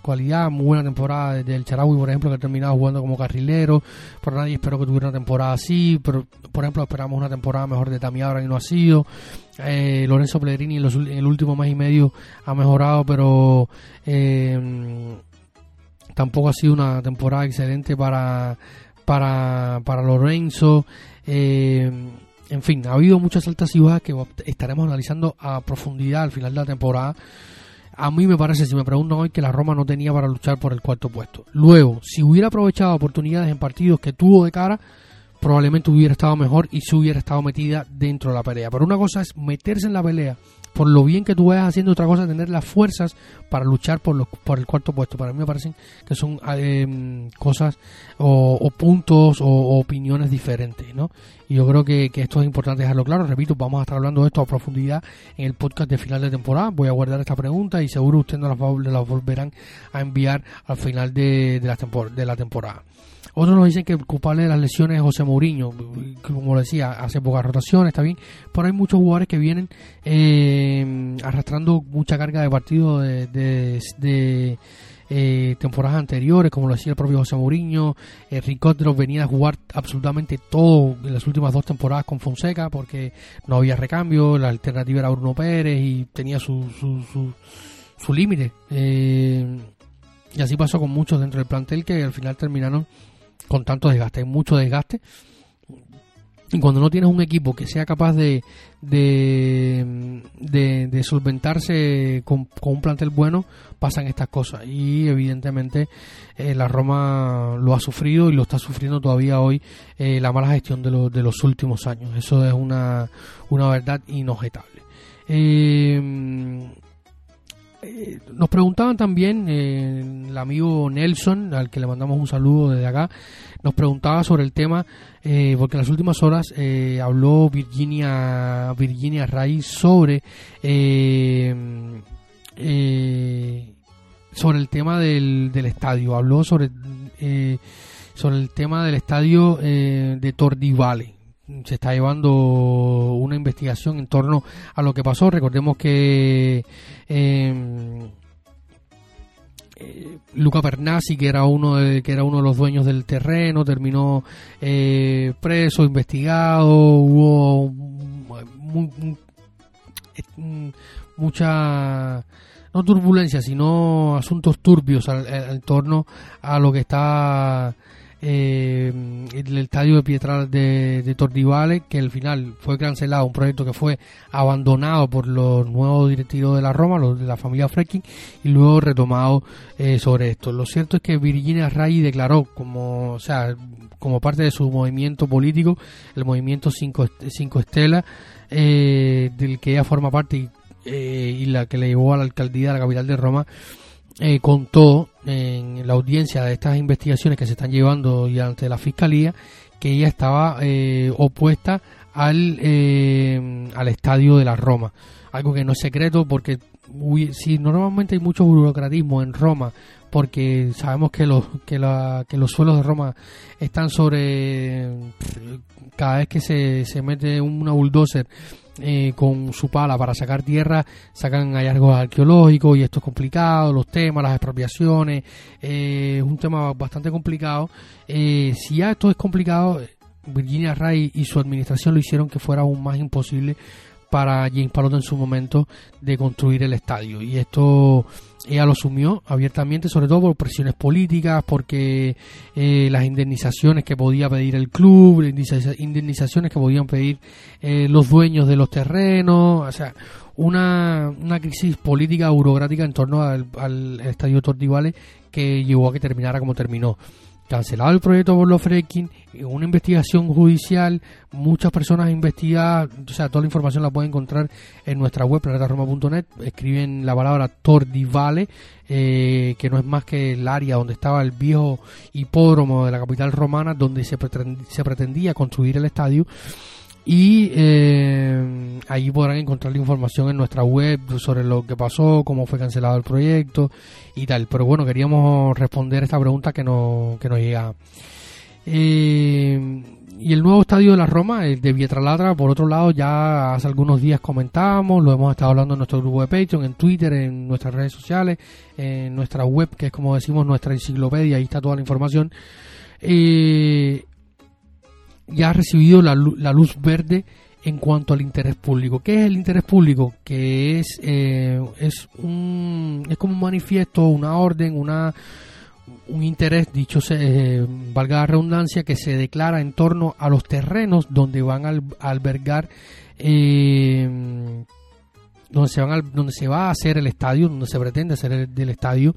cualidad, muy buena temporada, desde el Charaui, por ejemplo, que ha terminado jugando como carrilero, por nadie espero que tuviera una temporada así, pero por ejemplo esperamos una temporada mejor de Tamiabra y no ha sido. Eh, Lorenzo Pellegrini en, el último mes y medio ha mejorado, pero eh, tampoco ha sido una temporada excelente para, para, para Lorenzo. Eh, en fin, ha habido muchas altas y bajas que estaremos analizando a profundidad al final de la temporada. A mí me parece, si me preguntan hoy, que la Roma no tenía para luchar por el cuarto puesto. Luego, si hubiera aprovechado oportunidades en partidos que tuvo de cara, probablemente hubiera estado mejor y se hubiera estado metida dentro de la pelea. Pero una cosa es meterse en la pelea por lo bien que tú vayas haciendo, otra cosa tener las fuerzas para luchar por, los, por el cuarto puesto. Para mí me parecen que son eh, cosas o, puntos o, opiniones diferentes, ¿no? Y yo creo que, esto es importante dejarlo claro. Repito, vamos a estar hablando de esto a profundidad en el podcast de final de temporada. Voy a guardar esta pregunta y seguro ustedes nos la, volverán a enviar al final de, de, la, de la temporada. Otros nos dicen que el culpable de las lesiones es José Mourinho, como decía, hace pocas rotaciones, está bien, pero hay muchos jugadores que vienen eh, arrastrando mucha carga de partido de, eh, temporadas anteriores, como lo decía el propio José Mourinho, eh, venía a jugar absolutamente todo en las últimas dos temporadas con Fonseca porque no había recambio, la alternativa era Bruno Pérez y tenía su, su, su, su límite. Eh, y así pasó con muchos dentro del plantel que al final terminaron con tanto desgaste, hay mucho desgaste. Y cuando no tienes un equipo que sea capaz de, de, de, solventarse con, un plantel bueno, pasan estas cosas. Y evidentemente eh, la Roma lo ha sufrido y lo está sufriendo todavía hoy eh, la mala gestión de, de los últimos años. Eso es una, una verdad inobjetable. Eh, eh, nos preguntaban también, eh, el amigo Nelson, al que le mandamos un saludo desde acá, nos preguntaba sobre el tema, eh, porque en las últimas horas habló Virginia, Virginia Ray sobre, sobre el tema del, del estadio, habló sobre, sobre el tema del estadio de Tordivale se está llevando una investigación en torno a lo que pasó. Recordemos que em, eh, Luca Pernasi, que era uno de, que era uno de los dueños del terreno, terminó eh, preso, investigado, hubo mucha no turbulencia, sino asuntos turbios al, al, torno a lo que está eh, el estadio de Pietral de, de que al final fue cancelado, un proyecto que fue abandonado por los nuevos directivos de la Roma, los de la familia Frecking, y luego retomado eh, sobre esto. Lo cierto es que Virginia Ray declaró como, o sea, como parte de su movimiento político, el movimiento Cinco, Cinco Estelas, eh, del que ella forma parte y, eh, y la que le llevó a la alcaldía de la capital de Roma, eh, contó en la audiencia de estas investigaciones que se están llevando y ante la fiscalía que ella estaba eh, opuesta al, eh, al estadio de la Roma. Algo que no es secreto porque si normalmente hay mucho burocratismo en Roma porque sabemos que los que, la, que los suelos de Roma están sobre cada vez que se, se mete una bulldozer eh, con su pala para sacar tierra, sacan hallazgos arqueológicos y esto es complicado, los temas, las expropiaciones, eh, es un tema bastante complicado. Eh, si ya esto es complicado, Virginia Ray y su administración lo hicieron que fuera aún más imposible para James Palotto en su momento de construir el estadio. Y esto ella lo asumió abiertamente, sobre todo por presiones políticas, porque eh, las indemnizaciones que podía pedir el club, indemnizaciones que podían pedir eh, los dueños de los terrenos, o sea, una, una crisis política burocrática en torno al, al estadio Tortivale que llevó a que terminara como terminó cancelado el proyecto por los fracking, una investigación judicial, muchas personas investigadas, o sea, toda la información la pueden encontrar en nuestra web, planetaroma.net, escriben la palabra Tordivale, eh, que no es más que el área donde estaba el viejo hipódromo de la capital romana, donde se pretendía construir el estadio, y eh, ahí podrán encontrar la información en nuestra web sobre lo que pasó, cómo fue cancelado el proyecto y tal. Pero bueno, queríamos responder esta pregunta que, no, que nos llega. Eh, y el nuevo estadio de la Roma, el de Vietralatra, por otro lado, ya hace algunos días comentábamos, lo hemos estado hablando en nuestro grupo de Patreon, en Twitter, en nuestras redes sociales, en nuestra web, que es como decimos nuestra enciclopedia, ahí está toda la información. Eh, ya ha recibido la, luz verde en cuanto al interés público. ¿Qué es el interés público? Que es, eh, es, un, es como un manifiesto, una orden, una, un interés, dicho se, valga la redundancia, que se declara en torno a los terrenos donde van a albergar eh, donde se, van donde se va a hacer el estadio, donde se pretende hacer el del estadio,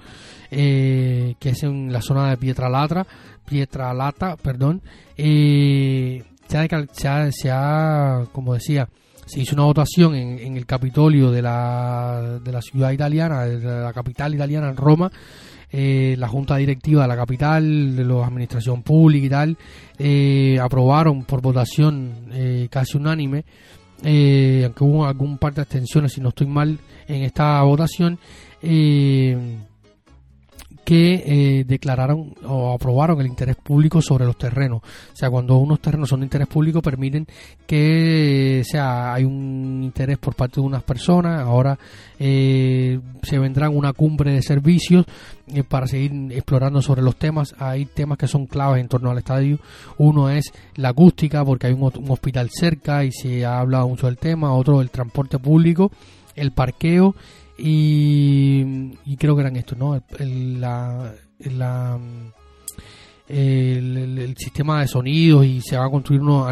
eh, que es en la zona de Pietralata, Pietralata, perdón, eh, se, ha, se, ha, como decía, se hizo una votación en, el Capitolio de la, de la ciudad italiana, de la capital italiana en Roma, eh, la junta directiva de la capital, de la administración pública y tal, eh, aprobaron por votación eh, casi unánime eh, aunque hubo algún par de abstenciones, si no estoy mal, en esta votación, eh, que eh, declararon o aprobaron el interés público sobre los terrenos. O sea, cuando unos terrenos son de interés público, permiten que sea hay un interés por parte de unas personas. Ahora eh, se vendrán una cumbre de servicios eh, para seguir explorando sobre los temas. Hay temas que son claves en torno al estadio. Uno es la acústica, porque hay un, un hospital cerca y se ha hablado mucho del tema. Otro, el transporte público, el parqueo y, creo que eran estos, ¿no? El, la, el, sistema de sonidos y se va a construir uno,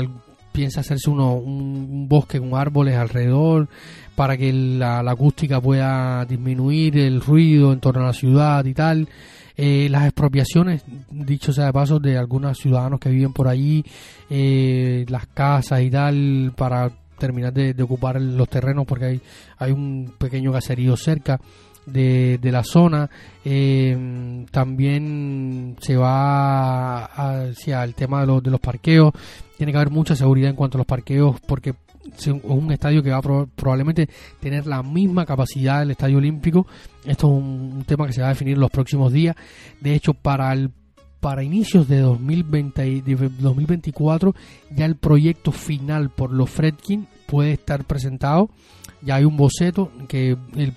piensa hacerse uno, un, bosque con árboles alrededor para que la, acústica pueda disminuir el ruido en torno a la ciudad y tal. Eh, las expropiaciones, dicho sea de paso, de algunos ciudadanos que viven por allí, eh, las casas y tal, para terminar de, ocupar los terrenos porque hay, hay un pequeño caserío cerca de, de la zona. Eh, también se va hacia el tema de los, de los parqueos. Tiene que haber mucha seguridad en cuanto a los parqueos porque es un estadio que va a probablemente tener la misma capacidad del estadio olímpico. Esto es un, tema que se va a definir los próximos días. De hecho, para el para inicios de, 2020, de 2024 ya el proyecto final por los Fredkin puede estar presentado. Ya hay un boceto que, el,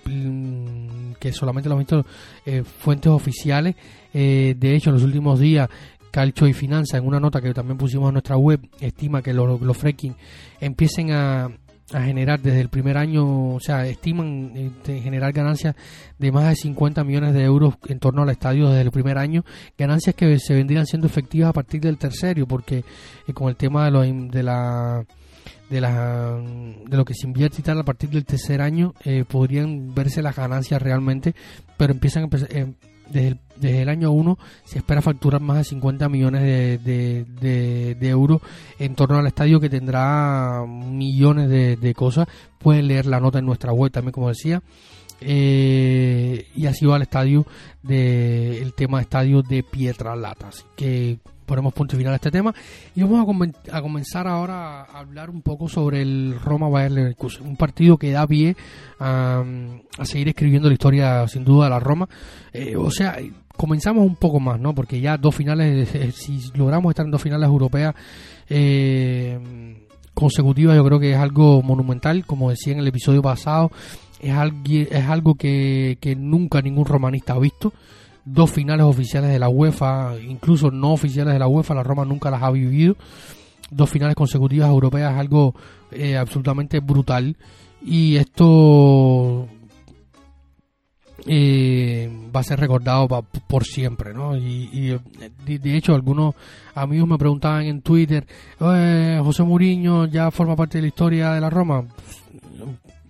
que solamente lo han visto eh, fuentes oficiales. Eh, de hecho, en los últimos días, Calcho y Finanza, en una nota que también pusimos en nuestra web, estima que los, los Fredkin empiecen a, a generar desde el primer año, o sea, estiman eh, generar ganancias de más de 50 millones de euros en torno al estadio desde el primer año, ganancias que se vendrían siendo efectivas a partir del tercero, porque eh, con el tema de, lo, de la de, la, de lo que se invierte y tal a partir del tercer año eh, podrían verse las ganancias realmente, pero empiezan a desde el, desde el año 1 se espera facturar más de 50 millones de, de, euros en torno al estadio que tendrá millones de, cosas. Pueden leer la nota en nuestra web también, como decía. Eh, y así va el estadio de el tema de estadio de Pietralata. Así que ponemos punto final a este tema y vamos a, comenzar ahora a hablar un poco sobre el Roma Bayern Leverkusen, un partido que da pie a, seguir escribiendo la historia sin duda de la Roma. Eh, o sea, comenzamos un poco más, ¿no? Porque ya dos finales, eh, si logramos estar en dos finales europeas eh, consecutivas, yo creo que es algo monumental, como decía en el episodio pasado, es, algo, es algo que, que nunca ningún romanista ha visto dos finales oficiales de la UEFA, incluso no oficiales de la UEFA, la Roma nunca las ha vivido. Dos finales consecutivas europeas, algo eh, absolutamente brutal. Y esto eh, va a ser recordado por siempre, ¿no? Y, de, hecho algunos amigos me preguntaban en Twitter, José Mourinho ya forma parte de la historia de la Roma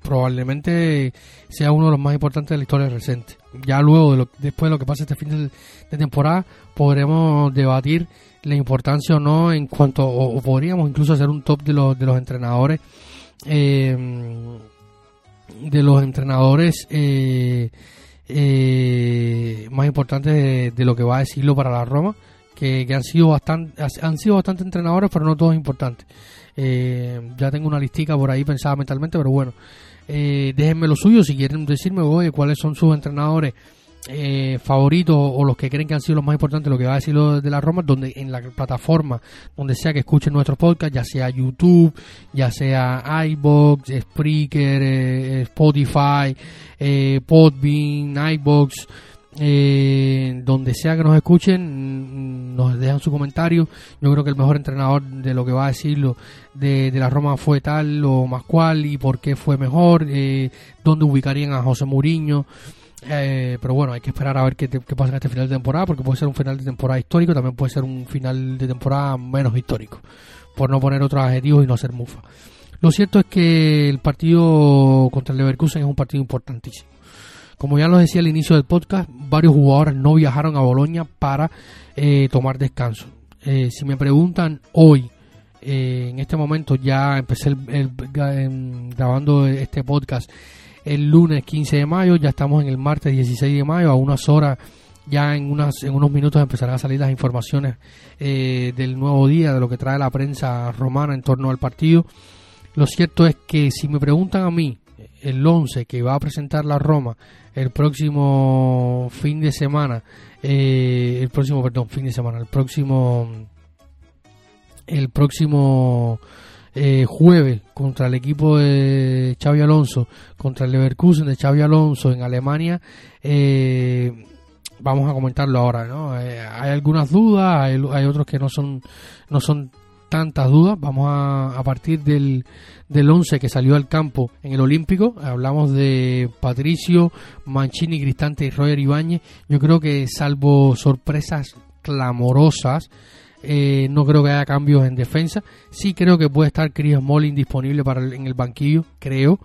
probablemente sea uno de los más importantes de la historia reciente. Ya luego, de lo, después de lo que pasa este fin de, temporada, podremos debatir la importancia o no en cuanto, o, podríamos incluso hacer un top de los, de los entrenadores, eh, de los entrenadores eh, eh, más importantes de, lo que va a decirlo para la Roma, que, que han sido bastante, han sido bastante entrenadores, pero no todos importantes. ya tengo una listica por ahí pensada mentalmente, pero bueno, eh, déjenme lo suyo si quieren decirme oye, cuáles son sus entrenadores eh, favoritos o los que creen que han sido los más importantes, lo que va a decir lo de la Roma, donde en la plataforma donde sea que escuchen nuestro podcast, ya sea YouTube, ya sea iBox, Spreaker, eh, Spotify, eh, Podbean, iBox, eh, donde sea que nos escuchen, nos dejan su comentario. Yo creo que el mejor entrenador de lo que va a decirlo de, de la Roma fue tal o más cual y por qué fue mejor, eh, dónde ubicarían a José Mourinho. Eh, pero bueno, hay que esperar a ver qué, qué, pasa en este final de temporada, porque puede ser un final de temporada histórico, también puede ser un final de temporada menos histórico, por no poner otros adjetivos y no ser mufa. Lo cierto es que el partido contra el Leverkusen es un partido importantísimo. Como ya lo decía al inicio del podcast, varios jugadores no viajaron a Bolonia para eh, tomar descanso. Eh, si me preguntan hoy, eh, en este momento ya empecé grabando este podcast el lunes 15 de mayo, ya estamos en el martes 16 de mayo, a unas horas, ya en, unas, en unos minutos empezarán a salir las informaciones del nuevo día, de lo que trae la prensa romana en torno al partido. Lo cierto es que si me preguntan a mí, el 11 que va a presentar la Roma el próximo fin de semana, eh, el próximo, perdón, fin de semana, el próximo, el próximo eh, jueves contra el equipo de Xavi Alonso, contra el Leverkusen de Xavi Alonso en Alemania, eh, vamos a comentarlo ahora, ¿no? hay algunas dudas, hay, hay, otros que no son, no son tantas dudas. Vamos a, a partir del, del 11 que salió al campo en el Olímpico. Hablamos de Patricio, Mancini, Cristante y Roger Ibáñez. Yo creo que salvo sorpresas clamorosas, eh, no creo que haya cambios en defensa. Sí creo que puede estar Chris Smalling disponible para en el banquillo, creo.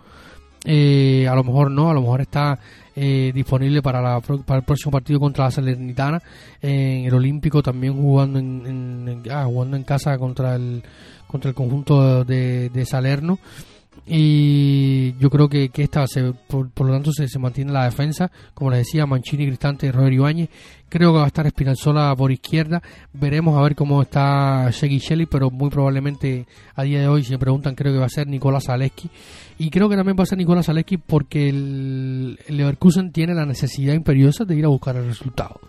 Eh, a lo mejor no, a lo mejor está eh, disponible para, la, para el próximo partido contra la Salernitana en el Olímpico, también jugando en, ah, jugando en casa contra el contra el conjunto de, de Salerno y yo creo que, que esta se, por, lo tanto se, se, mantiene la defensa. Como les decía Mancini, Cristante y Roger creo que va a estar Espinalzola por izquierda. Veremos a ver cómo está Shelley pero muy probablemente a día de hoy si me preguntan creo que va a ser Nicolás Zaleski. Y creo que también va a ser Nicolás Zaleski porque el, Leverkusen tiene la necesidad imperiosa de ir a buscar el resultado.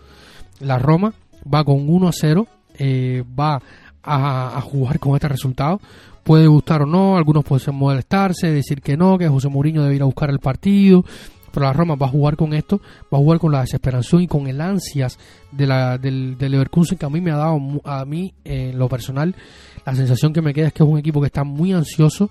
La Roma va con 1 a 0 eh, va a jugar con este resultado puede gustar o no, algunos pueden molestarse, decir que no, que José Mourinho debe ir a buscar el partido, pero la Roma va a jugar con esto, va a jugar con la desesperación y con el ansias de la, del, del Leverkusen que a mí me ha dado, a mí en lo personal, la sensación que me queda es que es un equipo que está muy ansioso,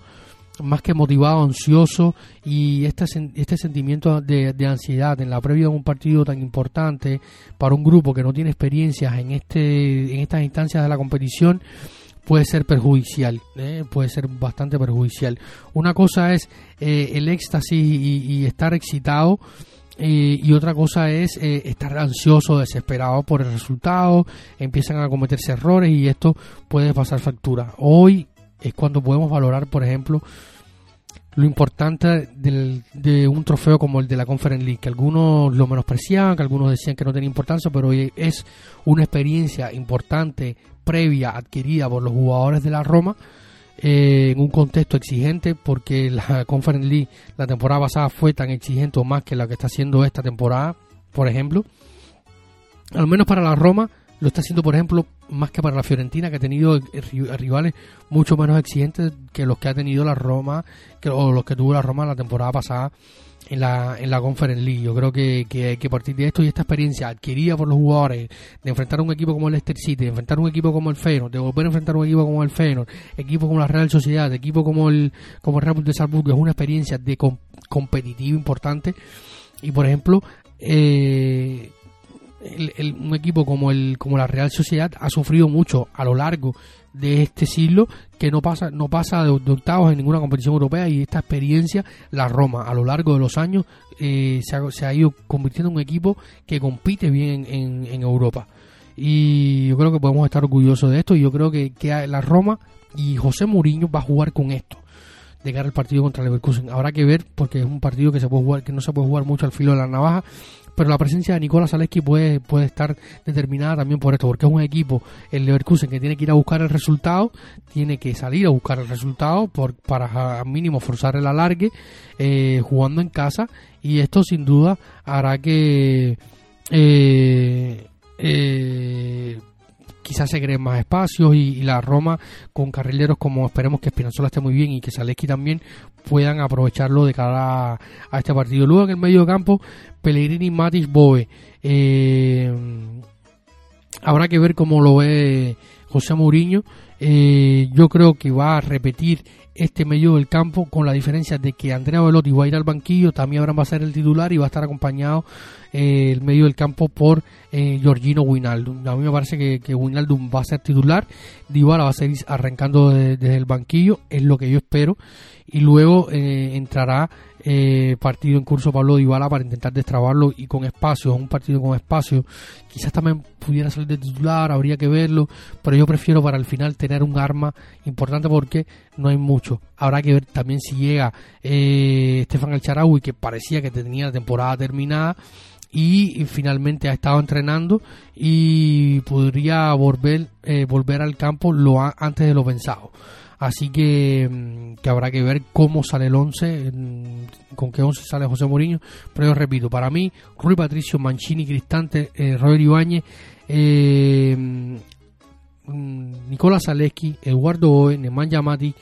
más que motivado, ansioso y este, este sentimiento de, de, ansiedad en la previa de un partido tan importante para un grupo que no tiene experiencias en, este, en estas instancias de la competición puede ser perjudicial, ¿eh? puede ser bastante perjudicial. Una cosa es eh, el éxtasis y, estar excitado eh, y otra cosa es estar ansioso, desesperado por el resultado, empiezan a cometerse errores y esto puede pasar factura. Hoy es cuando podemos valorar, por ejemplo, lo importante de un trofeo como el de la Conference League, que algunos lo menospreciaban, que algunos decían que no tenía importancia, pero es una experiencia importante previa adquirida por los jugadores de la Roma eh, en un contexto exigente porque la [laughs] Conference League la temporada pasada fue tan exigente o más que la que está haciendo esta temporada, por ejemplo. Al menos para la Roma lo está haciendo, por ejemplo, más que para la Fiorentina, que ha tenido rivales mucho menos exigentes que los que ha tenido la Roma, que, o los que tuvo la Roma la temporada pasada en la, en la Conference League. Yo creo que, que partir de esto y esta experiencia adquirida por los jugadores de enfrentar un equipo como el Leicester City, de enfrentar un equipo como el Feyenoord, de volver a enfrentar un equipo como el Feyenoord, equipo como la Real Sociedad, equipo como el como el Real de Salzburgo, es una experiencia de competitivo importante y por ejemplo eh, un equipo como el como la Real Sociedad ha sufrido mucho a lo largo de este siglo que no pasa no pasa de, octavos en ninguna competición europea y esta experiencia la Roma a lo largo de los años eh, se, ha, ido convirtiendo en un equipo que compite bien en, Europa. Y yo creo que podemos estar orgullosos de esto y yo creo que, que la Roma y José Mourinho va a jugar con esto de cara al partido contra el Leverkusen. Habrá que ver porque es un partido que se puede jugar que no se puede jugar mucho al filo de la navaja pero la presencia de Nicolás Zaleski puede, puede estar determinada también por esto, porque es un equipo, el Leverkusen, que tiene que ir a buscar el resultado, tiene que salir a buscar el resultado por, para al mínimo forzar el alargue, eh, jugando en casa, y esto sin duda hará que eh, eh, quizás se creen más espacios y, la Roma con carrileros como esperemos que Espinazola esté muy bien y que Zaleski también puedan aprovecharlo de cara a, este partido. Luego en el medio campo Pellegrini, Matis, Boe. Eh, habrá que ver cómo lo ve José Mourinho. Eh, yo creo que va a repetir este medio del campo con la diferencia de que Andrea Velotti va a ir al banquillo, también Abraham va a ser el titular y va a estar acompañado eh, el medio del campo por eh, Giorgino Winaldum. A mí me parece que, que va a ser titular, Dybala va a seguir arrancando desde el banquillo, es lo que yo espero, y luego entrará eh, partido en curso Pablo Dybala para intentar destrabarlo y con espacio, un partido con espacio, quizás también pudiera salir de titular, habría que verlo, pero yo prefiero para el final tener un arma importante porque no hay mucho. Habrá que ver también si llega eh, Estefan El Charaui, que parecía que tenía la temporada terminada y finalmente ha estado entrenando y podría volver eh, volver al campo lo antes de lo pensado Así que, mm, que habrá que ver cómo sale el 11, con qué 11 sale José Mourinho. Pero yo repito, para mí, Rui Patricio, Mancini, Cristante, eh, Robert Ibáñez, eh, mm, Nicolás Zaleski, Eduardo Oe, Nemanja Mati,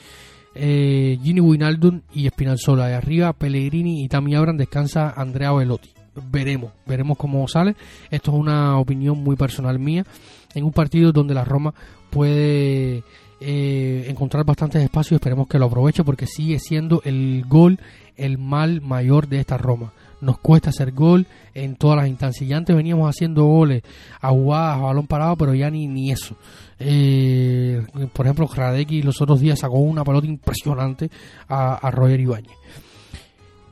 eh, Gini Winaldun y Espinalzola. De arriba, Pellegrini y también Abran descansa Andrea Velotti. Veremos, veremos cómo sale. Esto es una opinión muy personal mía. En un partido donde la Roma puede eh, encontrar bastantes espacios. Esperemos que lo aproveche porque sigue siendo el gol el mal mayor de esta Roma. Nos cuesta hacer gol en todas las instancias. Ya antes veníamos haciendo goles a jugadas, a balón parado, pero ya ni, ni eso. Eh, por ejemplo, Radeki los otros días sacó una pelota impresionante a, a Roger Ibáñez.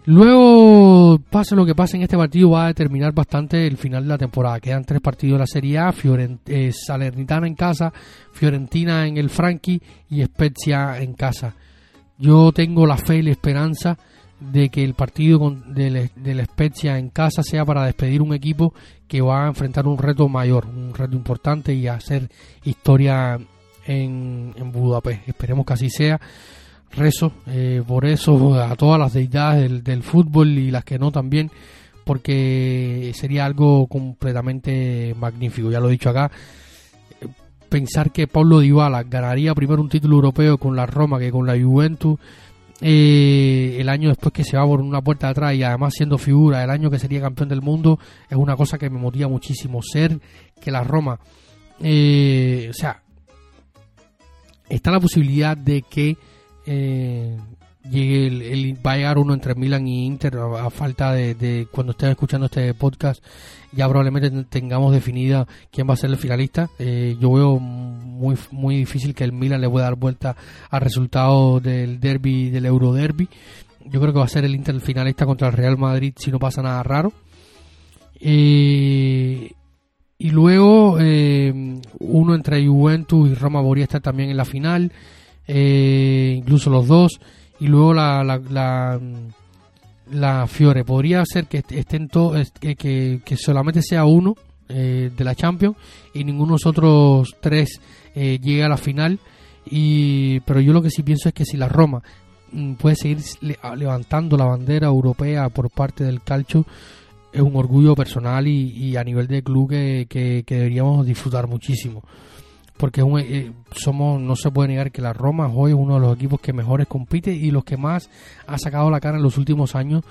Luego, pase lo que pase en este partido, va a determinar bastante el final de la temporada. Quedan tres partidos de la Serie A: eh, Salernitana en casa, Fiorentina en el Franchi y Spezia en casa. Yo tengo la fe y la esperanza de que el partido del, del Spezia en casa sea para despedir un equipo que va a enfrentar un reto mayor, un reto importante y hacer historia en, en Budapest. Esperemos que así sea rezo eh, por eso a todas las deidades del, fútbol y las que no también porque sería algo completamente magnífico. Ya lo he dicho acá pensar que Pablo Dybala ganaría primero un título europeo con la Roma que con la Juventus eh, el año después que se va por una puerta de atrás y además siendo figura el año que sería campeón del mundo es una cosa que me motiva muchísimo ser que la Roma eh, o sea está la posibilidad de que eh, llegue el, va a llegar uno entre Milan y Inter a, falta de, cuando estén escuchando este podcast ya probablemente tengamos definida quién va a ser el finalista. Eh, yo veo muy muy difícil que el Milan le pueda dar vuelta al resultado del derby del Euro Derby yo creo que va a ser el Inter el finalista contra el Real Madrid si no pasa nada raro. Eh, y luego eh, uno entre Juventus y Roma podría estar también en la final eh, incluso los dos, y luego la, la, la, Fiore. Podría ser que estén todos, que, que, solamente sea uno eh, de la Champions y ninguno de los otros tres eh, llegue a la final. Y, pero yo lo que sí pienso es que si la Roma mm, puede seguir levantando la bandera europea por parte del calcio, es un orgullo personal y, a nivel de club que, que deberíamos disfrutar muchísimo porque eh, somos no se puede negar que la Roma hoy es uno de los equipos que mejores compite y los que más ha sacado la cara en los últimos años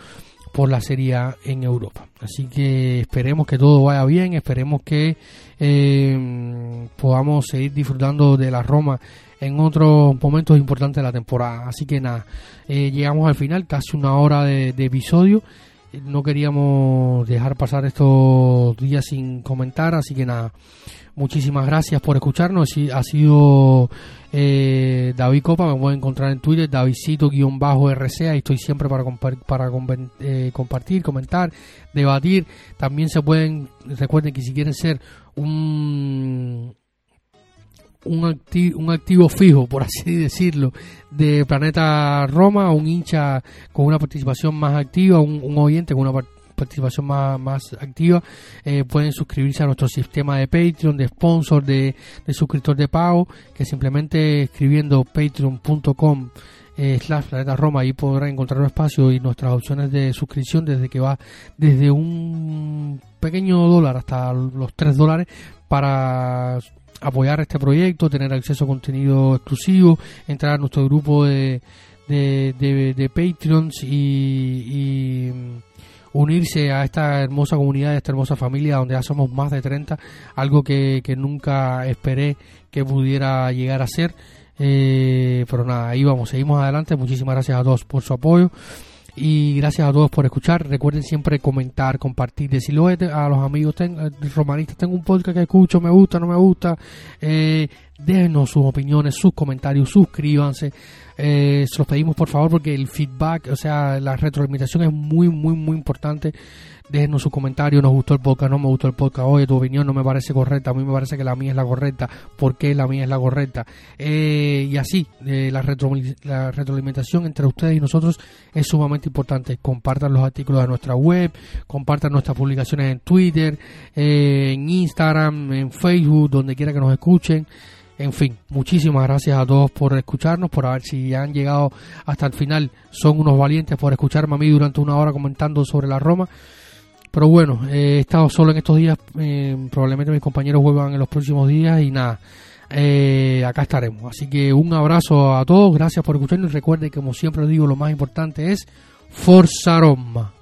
por la Serie A en Europa. Así que esperemos que todo vaya bien, esperemos que eh, podamos seguir disfrutando de la Roma en otros momentos importantes de la temporada. Así que nada, eh, llegamos al final, casi una hora de episodio. No queríamos dejar pasar estos días sin comentar, así que nada. Muchísimas gracias por escucharnos. Ha sido eh, David Copa, me pueden encontrar en Twitter, Davidcito-RC. Ahí estoy siempre para, para eh, compartir, comentar, debatir. También se pueden, recuerden que si quieren ser un, un, activo, un activo fijo, por así [laughs] decirlo, de Planeta Roma, un hincha con una participación más activa, un, un oyente con una participación participación más, activa, eh, pueden suscribirse a nuestro sistema de Patreon, de sponsor, de, suscriptor de pago, que simplemente escribiendo patreon.com eh, slash planeta Roma ahí podrán encontrar un espacio y nuestras opciones de suscripción desde que va desde un pequeño dólar hasta los 3 dólares para apoyar este proyecto, tener acceso a contenido exclusivo, entrar a nuestro grupo de, de, de, Patreons y unirse a esta hermosa comunidad, a esta hermosa familia donde ya somos más de 30, algo que, que nunca esperé que pudiera llegar a ser. Eh, pero nada, ahí vamos, seguimos adelante. Muchísimas gracias a todos por su apoyo. Y gracias a todos por escuchar. Recuerden siempre comentar, compartir, decirlo a los amigos ten, romanistas. Tengo un podcast que escucho, me gusta, no me gusta. Eh, déjenos sus opiniones, sus comentarios, suscríbanse. Eh, se los pedimos por favor porque el feedback, o sea, la retroalimentación es muy, muy, muy importante. Déjenos su comentario, nos gustó el podcast, no me gustó el podcast, oye, tu opinión no me parece correcta, a mí me parece que la mía es la correcta, ¿por qué la mía es la correcta? Eh, y así, eh, la, la retroalimentación entre ustedes y nosotros es sumamente importante. Compartan los artículos de nuestra web, compartan nuestras publicaciones en Twitter, eh, en Instagram, en Facebook, donde quiera que nos escuchen. En fin, muchísimas gracias a todos por escucharnos, por haber si han llegado hasta el final. Son unos valientes por escucharme a mí durante una hora comentando sobre la Roma. Pero bueno, he estado solo en estos días, eh, probablemente mis compañeros vuelvan en los próximos días y nada, eh, acá estaremos. Así que un abrazo a todos, gracias por escucharnos y recuerden que como siempre digo, lo más importante es Forza Roma.